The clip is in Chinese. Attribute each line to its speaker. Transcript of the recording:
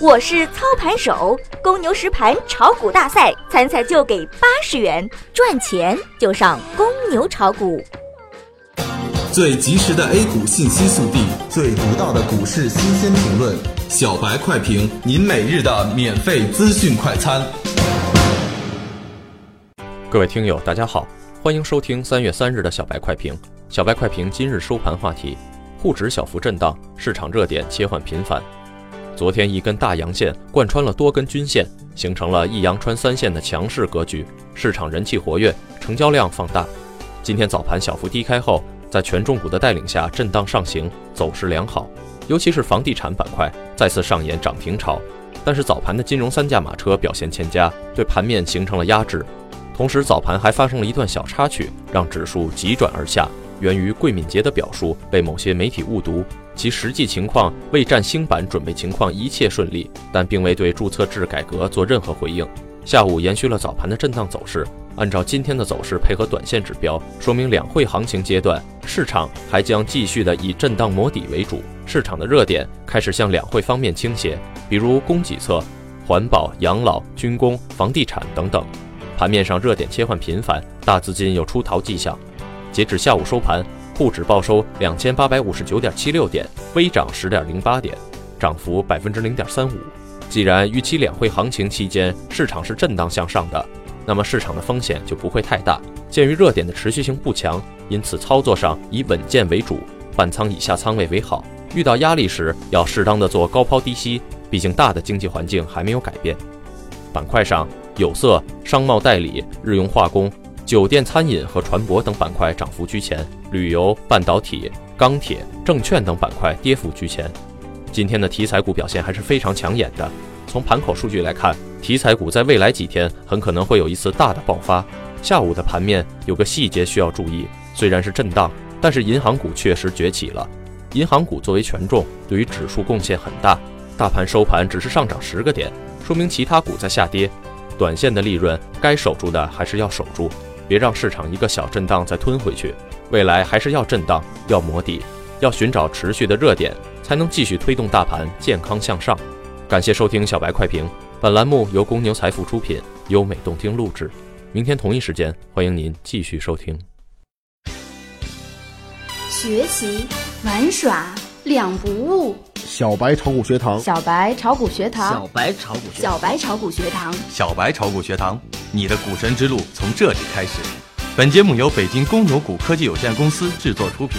Speaker 1: 我是操盘手，公牛实盘炒股大赛参赛就给八十元，赚钱就上公牛炒股。
Speaker 2: 最及时的 A 股信息速递，
Speaker 3: 最独到的股市新鲜评论，
Speaker 2: 小白快评，您每日的免费资讯快餐。
Speaker 4: 各位听友，大家好，欢迎收听三月三日的小白快评。小白快评今日收盘话题：沪指小幅震荡，市场热点切换频繁。昨天一根大阳线贯穿了多根均线，形成了一阳穿三线的强势格局，市场人气活跃，成交量放大。今天早盘小幅低开后，在权重股的带领下震荡上行，走势良好，尤其是房地产板块再次上演涨停潮。但是早盘的金融三驾马车表现欠佳，对盘面形成了压制。同时，早盘还发生了一段小插曲，让指数急转而下。源于桂敏杰的表述被某些媒体误读，其实际情况为占星板准备情况一切顺利，但并未对注册制改革做任何回应。下午延续了早盘的震荡走势，按照今天的走势配合短线指标，说明两会行情阶段市场还将继续的以震荡摸底为主，市场的热点开始向两会方面倾斜，比如供给侧、环保、养老、军工、房地产等等。盘面上热点切换频繁，大资金有出逃迹象。截止下午收盘，沪指报收两千八百五十九点七六点，微涨十点零八点，涨幅百分之零点三五。既然预期两会行情期间市场是震荡向上的，那么市场的风险就不会太大。鉴于热点的持续性不强，因此操作上以稳健为主，半仓以下仓位为好。遇到压力时要适当的做高抛低吸，毕竟大的经济环境还没有改变。板块上。有色、商贸代理、日用化工、酒店餐饮和船舶等板块涨幅居前，旅游、半导体、钢铁、证券等板块跌幅居前。今天的题材股表现还是非常抢眼的。从盘口数据来看，题材股在未来几天很可能会有一次大的爆发。下午的盘面有个细节需要注意，虽然是震荡，但是银行股确实崛起了。银行股作为权重，对于指数贡献很大。大盘收盘只是上涨十个点，说明其他股在下跌。短线的利润该守住的还是要守住，别让市场一个小震荡再吞回去。未来还是要震荡，要磨底，要寻找持续的热点，才能继续推动大盘健康向上。感谢收听小白快评，本栏目由公牛财富出品，优美动听录制。明天同一时间，欢迎您继续收听。
Speaker 5: 学习玩耍两不误。
Speaker 6: 小白炒股学堂，
Speaker 5: 小白炒股学堂，
Speaker 7: 小白炒股，
Speaker 5: 小白炒股学堂，
Speaker 2: 小白炒股学堂，你的股神之路从这里开始。本节目由北京公牛股科技有限公司制作出品。